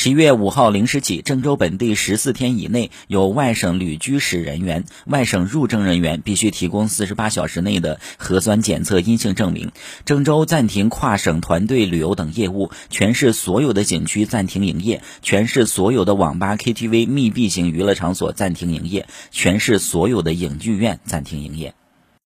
十一月五号零时起，郑州本地十四天以内有外省旅居史人员、外省入郑人员必须提供四十八小时内的核酸检测阴性证明。郑州暂停跨省团队旅游等业务，全市所有的景区暂停营业，全市所有的网吧、KTV、密闭型娱乐场所暂停营业，全市所有的影剧院暂停营业。